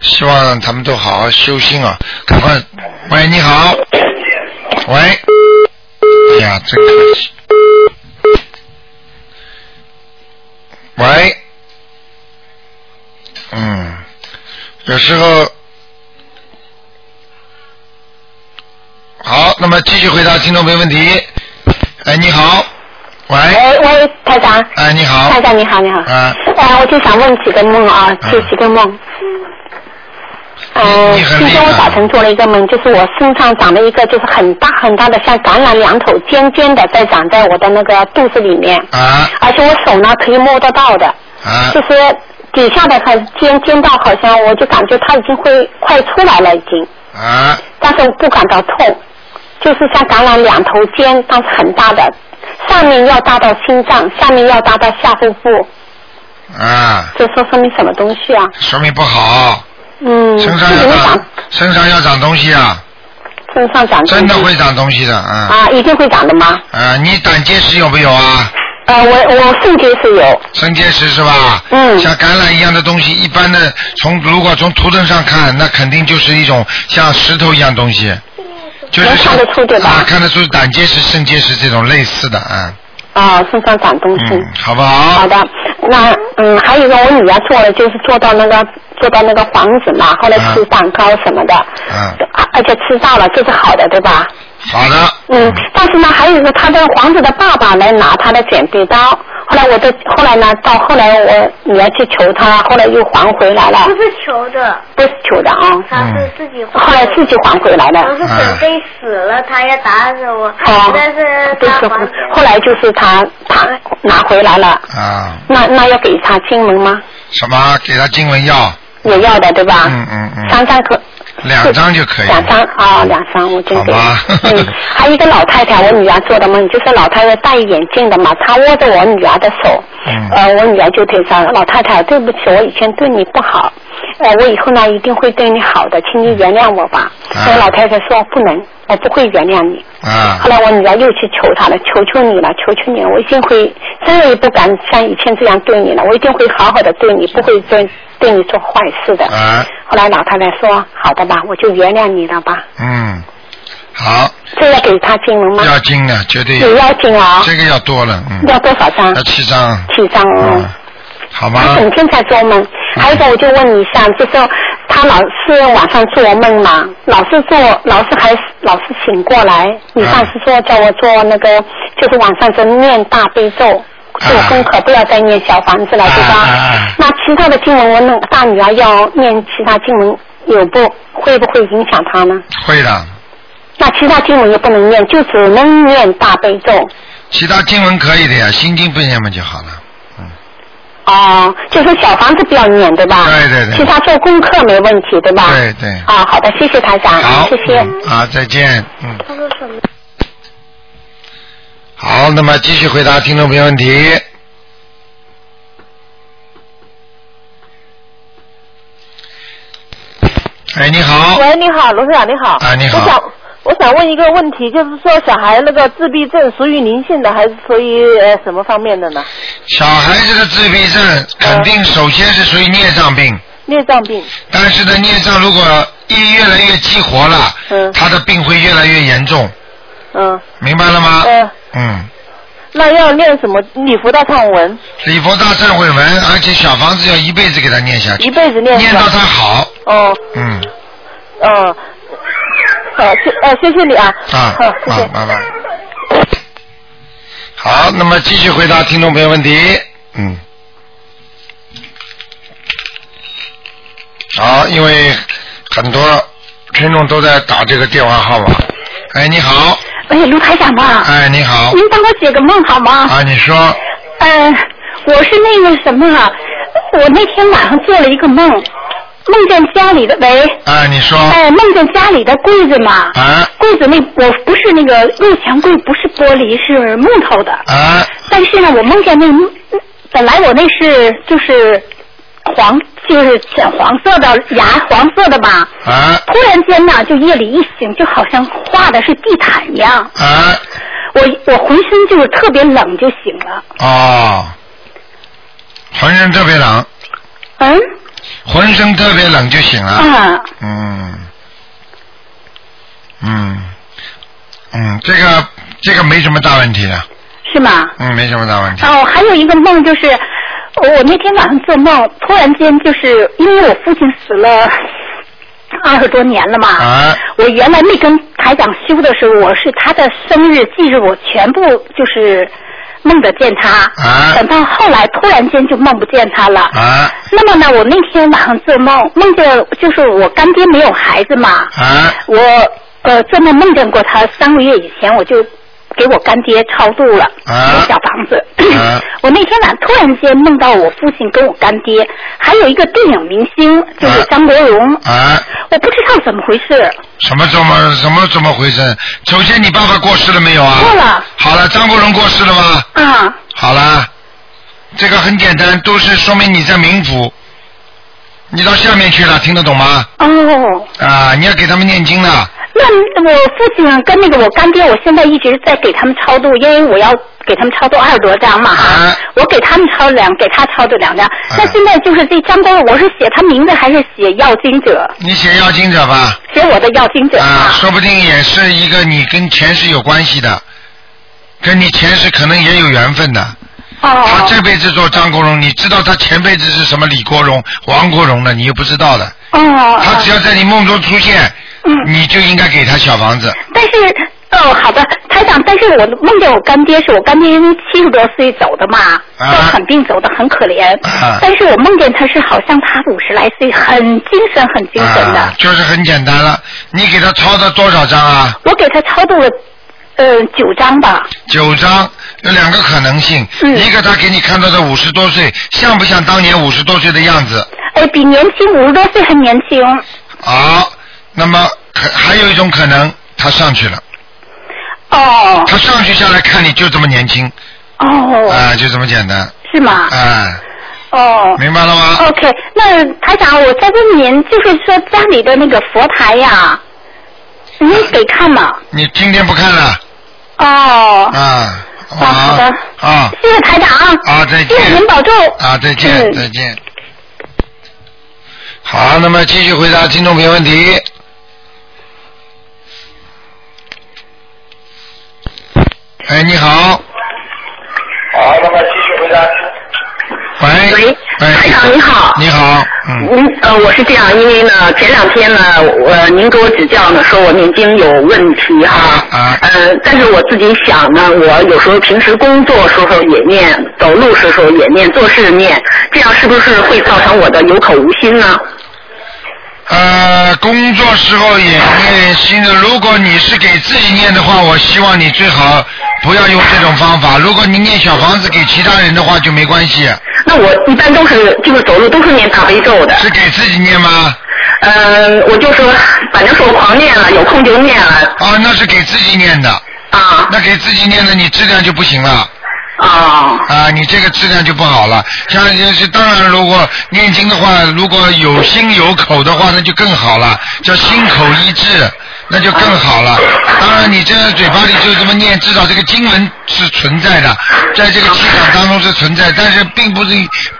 希望他们都好好修心啊，赶快。喂，你好。喂。哎呀，真可惜。喂。嗯，有时候。好，那么继续回答听众朋友问题。哎，你好，喂，喂喂，台长。哎，你好，台长你好，你好。啊，哎，我就想问几个梦啊，就几个梦。嗯，今天我早晨做了一个梦，就是我身上长了一个就是很大很大的像橄榄两头尖尖的，在长在我的那个肚子里面。啊。而且我手呢可以摸得到的。啊。就是底下的很尖尖到好像我就感觉它已经会快出来了已经，啊但是我不感到痛，就是像橄榄两头尖，但是很大的，上面要大到心脏，下面要大到下腹部，啊，这说说明什么东西啊？说明不好，嗯，身上要长，身上要长东西啊，身上长东西真的会长东西的，嗯啊，一定会长的吗？啊，你胆结石有没有啊？呃，我我肾结石有。肾结石是吧？嗯。像橄榄一样的东西，一般的从如果从图腾上看，那肯定就是一种像石头一样东西，就是能看得出对吧啊，看得出胆结石、肾结石这种类似的啊，啊，身上长东西。嗯，好不好？好的，那嗯，还有一个我女儿做了，就是做到那个做到那个房子嘛，后来吃蛋糕什么的，嗯，啊而且吃到了，这是好的，对吧？好的，嗯，但是呢，还有一个他的皇子的爸爸来拿他的剪刀，后来我的后来呢，到后来我女儿去求他，后来又还回来了，不是求的，不是求的啊，他是自己后来自己还回来的。我是准备死了，他要打死我，哦但是对是他还后来就是他他拿回来了，啊，那那要给他金文吗？什么？给他金文要，也要的，对吧？嗯嗯嗯，三张可两张就可以，两张啊，两张我真给。好吧？嗯，还有一个老太太，我女儿做的梦，就是老太太戴眼镜的嘛，她握着我女儿的手，嗯呃，我女儿就对她老太太，对不起，我以前对你不好，呃，我以后呢一定会对你好的，请你原谅我吧。那、老太太说不能，我不会原谅你。啊后来我女儿又去求她了，求求你了，求求你了，我一定会再也不敢像以前这样对你了，我一定会好好的对你，不会对对你做坏事的。啊，后来老太太说：“好的吧，我就原谅你了吧。嗯，好，”这要给他经文吗？要经的，绝对也要经啊。这个要多了，嗯，要多少张？要七张，七张哦。好吗？他整天在做梦。还有一个，我就问你一下，就是他老是晚上做梦嘛，老是做，老是还老是醒过来。你上次说叫我做那个，就是晚上就念大悲咒，做功课，不要再念小房子了，对吧？那其他的经文，我那大女儿要念其他经文，有不会不会影响她呢？会的，那其他经文也不能念，就只能念大悲咒。其他经文可以的呀，心经不念嘛就好了。哦，就是小房子不要念，对吧？对对对其他做功课没问题，对吧？对对。啊，好的，谢谢台长，好，谢谢。嗯啊，再见，嗯。他说什么？好，那么继续回答听众朋友问题。哎，你好。喂，你好，卢市长，你好。啊你好我想我想问一个问题，就是说小孩那个自闭症属于灵性的，还是属于呃什么方面的呢？小孩子的自闭症肯定首先是属于孽障病，孽障病。但是呢，孽障如果一越来越激活了，嗯他的病会越来越严重，嗯。明白了吗？嗯。嗯，那要念什么礼佛大忏文？礼佛大忏悔文，而且小房子要一辈子给他念下去，一辈子念。念到他好。哦。嗯，哦。好，谢呃，谢谢你啊。啊，好，谢谢好，。拜拜。好，那么继续回答听众朋友问题。嗯。好，因为很多听众都在打这个电话号码。哎，你好。哎，卢台长吧。哎，你好。您帮我解个梦好吗？啊，你说。呃，我是那个什么啊，我那天晚上做了一个梦，梦见家里的喂。哎，你说。哎，梦见家里的柜子嘛。啊。柜子那我不是那个入墙柜，不是玻璃，是木头的。啊。但是呢，我梦见那本来我那是就是黄，就是浅黄色的牙黄色的吧。啊。突然间呢，就夜里一醒，就好像画的是地毯一样。啊。我我浑身就是特别冷，就醒了。哦。浑身特别冷。嗯。浑身特别冷就醒了。嗯。嗯。嗯。嗯，这个这个没什么大问题的。是吗？嗯，没什么大问题。哦，还有一个梦就是，我那天晚上做梦，突然间就是因为我父亲死了二十多年了嘛，啊。我原来没跟台长修的时候，我是他的生日忌日，我全部就是梦得见他，啊。等到后来突然间就梦不见他了。啊。那么呢，我那天晚上做梦，梦见就是我干爹没有孩子嘛，啊。我呃做梦梦见过他，三个月以前我就给我干爹超度了，小房子。啊 (clears throat) 我那天晚上突然间梦到我父亲跟我干爹，还有一个电影明星就是张国荣，啊！我不知道怎么回事。什么怎么什么怎么回事？首先，你爸爸过世了没有啊？过了。好了，张国荣过世了吗？啊。好了，这个很简单，都是说明你在冥府，你到下面去了，听得懂吗？哦。啊，你要给他们念经的。那我父亲跟那个我干爹，我现在一直在给他们超度，因为我要给他们超度二十多张嘛哈。我给他们超两，给他超度两张。那现在就是这张国荣，我是写他名字还是写要经者？你写要经者吧。写我的要经者啊，说不定也是一个你跟前世有关系的，跟你前世可能也有缘分的。哦。他这辈子做张国荣，你知道他前辈子是什么李国荣、王国荣的，你又不知道的。哦。他只要在你梦中出现，嗯，你就应该给他小房子。但是哦，好的，台长，但是我梦见我干爹是我干爹因为七十多岁走的嘛，啊就很病走的很可怜。啊但是我梦见他是好像他五十来岁，很精神，很精神的。啊，就是很简单了。你给他抄的多少张啊？我给他抄到了，呃，九张吧。九张，有两个可能性。嗯一个他给你看到的五十多岁，像不像当年五十多岁的样子？哎，比年轻五十多岁还年轻。好，那么可还有一种可能，他上去了。哦。他上去下来看你就这么年轻。哦。啊，就这么简单。是吗？哎，哦。明白了吗？OK，那台长，我再问您，就是说家里的那个佛台呀，您得看吗？你今天不看了哦。啊？啊，好的。啊谢谢台长啊。啊，再见。谢谢您保重。啊，再见，嗯再见。好，那么继续回答听众朋友问题。哎，你好。好，那么继续回答。喂。喂，台长你好。你好，嗯。您呃，我是这样，因为呢，前两天呢，我您给我指教呢，说我念经有问题哈。啊。呃，但是我自己想呢，我有时候平时工作时候也念，走路时候也念，做事念，这样是不是会造成我的有口无心呢？呃，工作时候也念心的。如果你是给自己念的话，我希望你最好不要用这种方法。如果你念小房子给其他人的话，就没关系。那我一般都是就是走路都是念大悲咒的。是给自己念吗？嗯、我就说，反正是我狂念了，有空就念了。啊，那是给自己念的。啊。那给自己念的，你质量就不行了。啊。啊，你这个质量就不好了。像就是当然，如果念经的话，如果有心有口的话，那就更好了，叫心口一致。那就更好了。当然，你这嘴巴里就这么念，至少这个经文是存在的，在这个气场当中是存在，但是并不是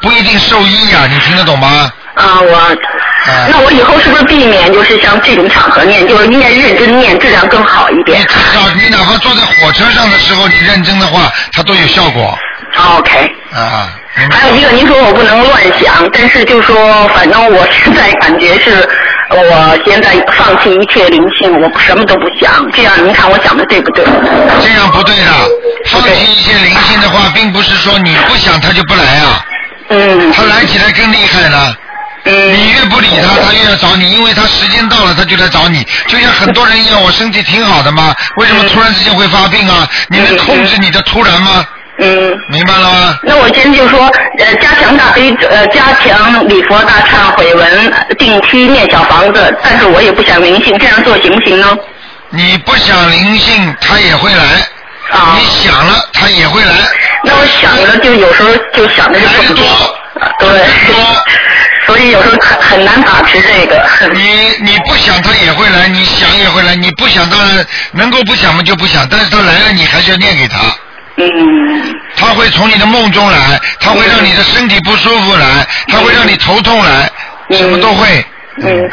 不一定受益呀、你听得懂吗？啊，我，那我以后是不是避免就是像这种场合念，就是念认真念，质量更好一点？至少你哪怕坐在火车上的时候，你认真的话，它都有效果。OK。啊，还有一个，您说我不能乱想，但是就说，反正我现在感觉是，我现在放弃一切灵性，我什么都不想。这样您看我想的对不对？这样不对的，放弃一些灵性的话，并不是说你不想他就不来啊。嗯。他来起来更厉害呢。嗯。你越不理他，他越要找你，因为他时间到了，他就来找你。就像很多人一样，我身体挺好的嘛，为什么突然之间会发病啊？你能控制你的突然吗？嗯。明白了吗？那我今天就说，呃，加强大悲，呃，加强礼佛大忏悔文，定期念小房子，但是我也不想灵性，这样做行不行呢？你不想灵性，他也会来。啊。你想了，他也会来。那我想着就有时候就想的就更多。对。所以有时候很很难把持这个。你你不想他也会来，你想也会来，你不想他能够不想嘛就不想，但是他来了你还是要念给他。嗯。他会从你的梦中来，他会让你的身体不舒服来，他会让你头痛来，什么都会。嗯，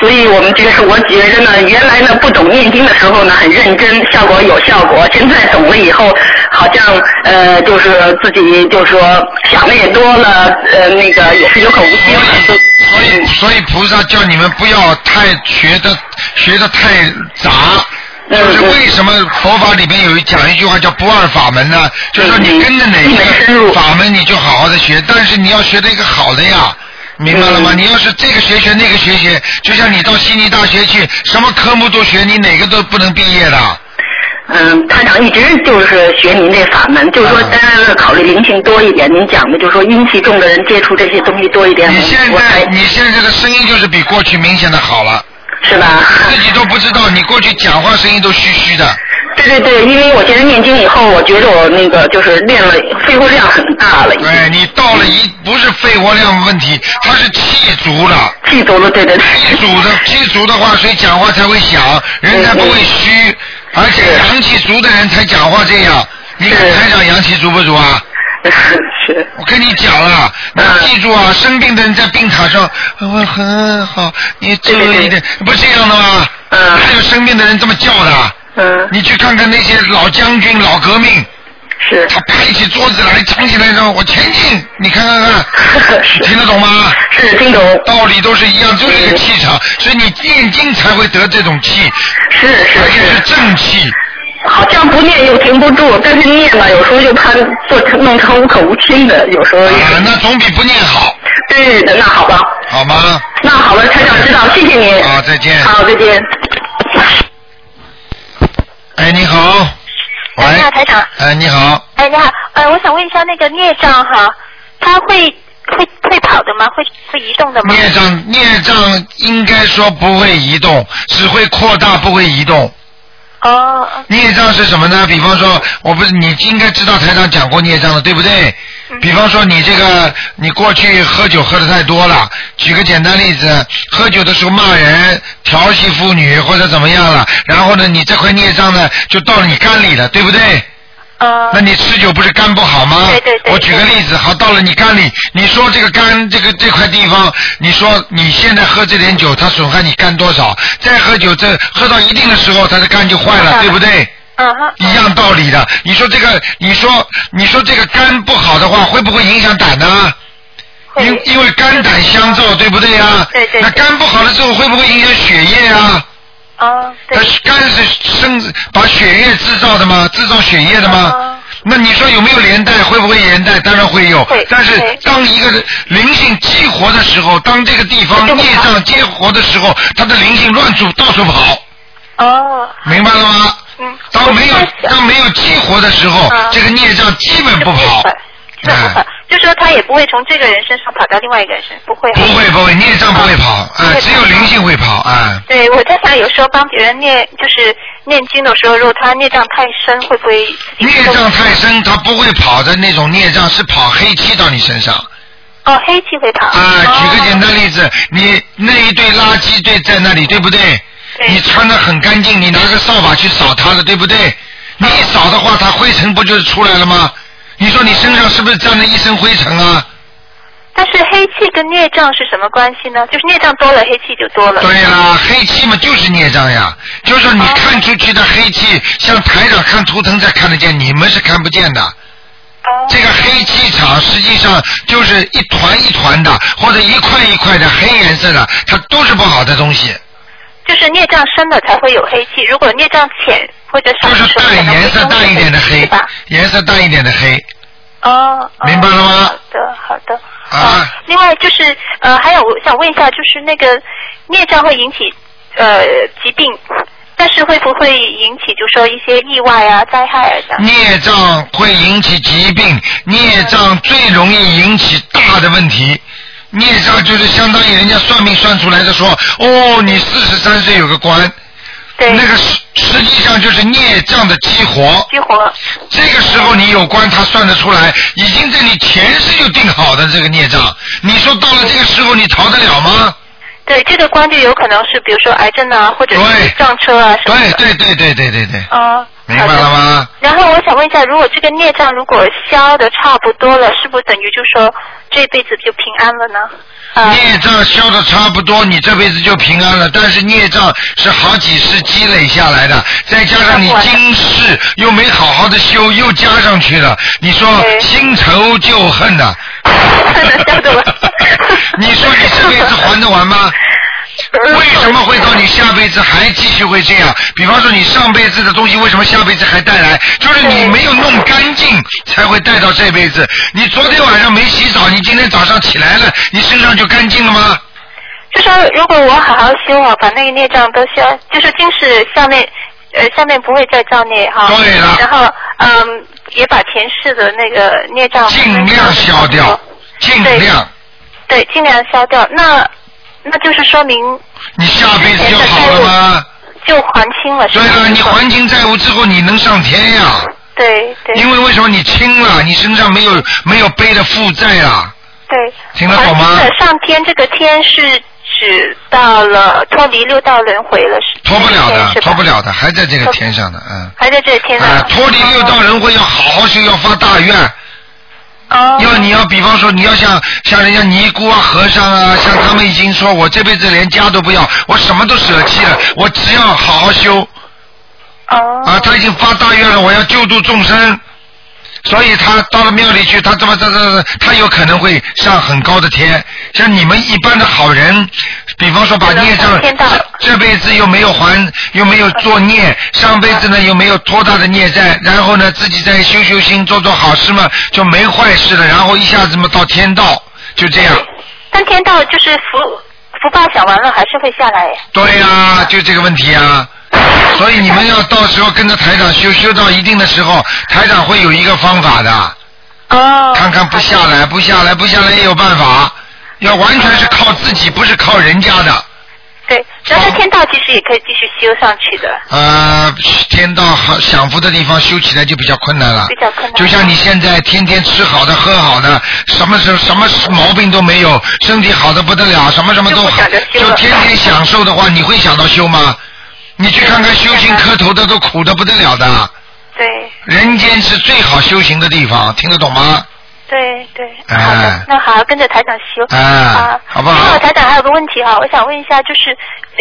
所以我们这个是我觉着呢，原来呢不懂念经的时候呢很认真，效果有效果。现在懂了以后，好像呃就是自己就说想的也多了，呃那个也是有口无心了。所以所以菩萨叫你们不要太学的学的太杂。就是为什么佛法里面有一讲一句话叫不二法门呢？就是说你跟着哪一个法门，你就好好的学，但是你要学的一个好的呀。明白了吗？你要是这个学学那个学学，就像你到悉尼大学去，什么科目都学，你哪个都不能毕业的。嗯，台长一直就是学您这法门，就是说当然是考虑灵性多一点。您讲的就是说阴气重的人接触这些东西多一点。你现在你现在的声音就是比过去明显的好了。是吧？自己都不知道，你过去讲话声音都虚虚的。对对对，因为我现在念经以后，我觉得我那个就是练了肺活量很大了。对你到了一不是肺活量问题，他是气足了。气足了，对对对。气足的气足的话，所以讲话才会响，人才不会虚，而且阳气足的人才讲话这样。你看台长阳气足不足啊？是。我跟你讲了，你记住啊，生病的人在病榻上，我很好，你注意一点，不这样的吗？嗯。还有生病的人这么叫的。嗯。你去看看那些老将军、老革命。是。他拍起桌子来，唱起来说：“我前进！”你看看看，(laughs) 听得懂吗？是听懂。道理都是一样，就是一个气场，所以你念经才会得这种气。是是而且是正气。好像不念又停不住，但是念吧，有时候就怕做成弄成无口无心的，有时候。啊，那总比不念好。对的，那好吧。好吗？那好了，台长知道，谢谢您。好，再见。好，再见。哎，你好。喂。哎，你好，台长。哎，你好。哎，你好，呃，我想问一下那个孽障哈，它会会会跑的吗？会会移动的吗？孽障孽障应该说不会移动，只会扩大，不会移动。哦。孽障是什么呢？比方说，我不是你应该知道台长讲过孽障的，对不对？比方说你这个，你过去喝酒喝的太多了。举个简单例子，喝酒的时候骂人、调戏妇女或者怎么样了，然后呢，你这块孽障呢就到了你肝里了，对不对？呃。那你吃酒不是肝不好吗？对对对。我举个例子，好，到了你肝里，你说这个肝这个这块地方，你说你现在喝这点酒，它损害你肝多少？再喝酒，这喝到一定的时候，它的肝就坏了，对不对？嗯哼。一样道理的，你说这个，你说你说这个肝不好的话，会不会影响胆呢？因因为肝胆相照，对不对呀？对对。那肝不好了之后，会不会影响血液啊？哦。它肝是生把血液制造的吗？制造血液的吗？那你说有没有连带？会不会连带？当然会有。但是当一个灵性激活的时候，当这个地方孽障激活的时候，它的灵性乱处到处跑。哦。明白了吗？嗯。当没有当没有激活的时候，嗯这个孽障基本不跑。(laughs) 就说他也不会从这个人身上跑到另外一个人身，不会。不会不会，孽障不会跑啊，只有灵性会跑啊。对，我在想，有时候帮别人念，就是念经的时候，如果他孽障太深，会不会？孽障太深，他不会跑的那种孽障，是跑黑气到你身上。哦，黑气会跑。啊，举个简单例子，你那一堆垃圾堆在那里，对不对？对。你穿的很干净，你拿个扫把去扫它的，对不对？你一扫的话，它灰尘不就是出来了吗？你说你身上是不是沾了一身灰尘啊？但是黑气跟孽障是什么关系呢？就是孽障多了，黑气就多了。对啦，黑气嘛就是孽障呀，就是说你看出去的黑气，像台长看图腾才看得见，你们是看不见的。这个黑气场实际上就是一团一团的，或者一块一块的黑颜色的，它都是不好的东西。就是孽障深的才会有黑气，如果孽障浅或者少，就是淡颜色淡一点的黑，颜色淡一点的黑。哦。明白了吗？好的，好的。啊。另外就是呃，还有我想问一下，就是那个孽障会引起呃疾病，但是会不会引起就说一些意外啊、灾害啊这样？孽障会引起疾病，孽障最容易引起大的问题。孽障就是相当于人家算命算出来的，说哦，你四十三岁有个官，对，那个实实际上就是孽障的激活，激活。这个时候你有关，他算得出来，已经在你前世就定好的这个孽障，你说到了这个时候你逃得了吗？对，这个关就有可能是，比如说癌症啊，或者是撞车啊什么的。对对对对对对对。哦。明白了吗？然后我想问一下，如果这个孽障如果消的差不多了，是不是等于就说这辈子就平安了呢？孽障消的差不多，你这辈子就平安了。但是孽障是好几世积累下来的，再加上你今世又没好好的修，又加上去了，你说新仇旧恨呐？(laughs) (laughs) 你说你这辈子还得完吗？为什么会到你下辈子还继续会这样？比方说你上辈子的东西，为什么下辈子还带来？就是你没有弄干净，才会带到这辈子。你昨天晚上没洗澡，你今天早上起来了，你身上就干净了吗？就说如果我好好修啊，把那个孽障都消，就是今世下面呃下面不会再造孽哈。对了。然后嗯，也把前世的那个孽障尽量消掉，尽量。对，尽量消掉。那。那就是说明你下辈子就好了吗？就还清了。对了，你还清债务之后，你能上天呀？对对。因为为什么你清了，你身上没有没有背的负债啊？对。听得懂吗？上天这个天是指到了脱离六道轮回了，是脱不了的，脱不了的，还在这个天上的，嗯。还在这天上。脱离六道轮回要好好修，要发大愿。要你要比方说你要像像人家尼姑啊和尚啊，像他们已经说我这辈子连家都不要，我什么都舍弃了，我只要好好修。啊，他已经发大愿了，我要救度众生，所以他到了庙里去，他怎么这这他有可能会上很高的天。像你们一般的好人，比方说把孽障这辈子又没有还，又没有作孽，上辈子呢又没有多大的孽债，然后呢自己再修修心，做做好事嘛，就没坏事了，然后一下子嘛到天道，就这样。但天道就是福福报享完了，还是会下来。对呀，就这个问题啊。所以你们要到时候跟着台长修修到一定的时候，台长会有一个方法的。哦。看看不下来，不下来，不下来也有办法。要完全是靠自己，不是靠人家的。对，然后天道其实也可以继续修上去的。呃，天道好享福的地方修起来就比较困难了。比较困难。就像你现在天天吃好的喝好的，什么时什么毛病都没有，身体好的不得了，什么什么都好，就天天享受的话，你会想到修吗？你去看看修行磕头的都苦的不得了的。对。人间是最好修行的地方，听得懂吗？对对。好的，那好，跟着台长修。啊。好不好？另外，台长还有个问题哈，我想问一下，就是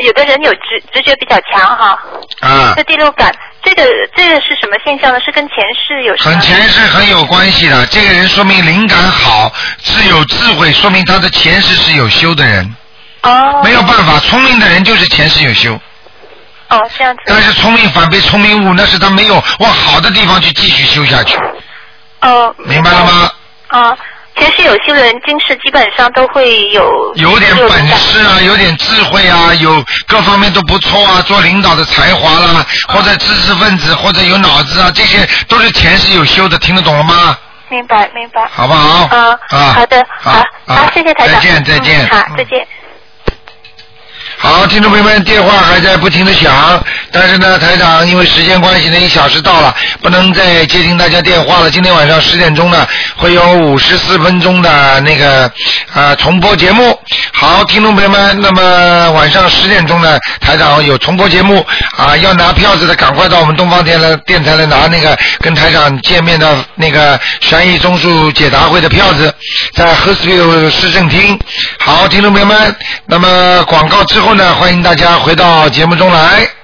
有的人有直直觉比较强哈。啊。这第六感，这个这个是什么现象呢？是跟前世有？很前世很有关系的，这个人说明灵感好，是有智慧，说明他的前世是有修的人。哦。没有办法，聪明的人就是前世有修。哦，这样子。但是聪明反被聪明误，那是他没有往好的地方去继续修下去。哦。明白了吗？啊，前世有修的人，今世基本上都会有。有点本事啊，有点智慧啊，有各方面都不错啊，做领导的才华啦，或者知识分子，或者有脑子啊，这些都是前世有修的，听得懂了吗？明白明白。好不好？啊啊好的，好好，好谢谢台长。再见再见嗯好，再见。好，听众朋友们，电话还在不停的响，但是呢，台长因为时间关系呢，一小时到了，不能再接听大家电话了。今天晚上十点钟呢，会有五十四分钟的那个呃重播节目。好，听众朋友们，那么晚上十点钟呢，台长有重播节目啊，要拿票子的赶快到我们东方电来电台来拿那个跟台长见面的那个悬疑综述解答会的票子，在 h e r s f i e l 市政厅。好，听众朋友们，那么广告之后后呢，欢迎大家回到节目中来。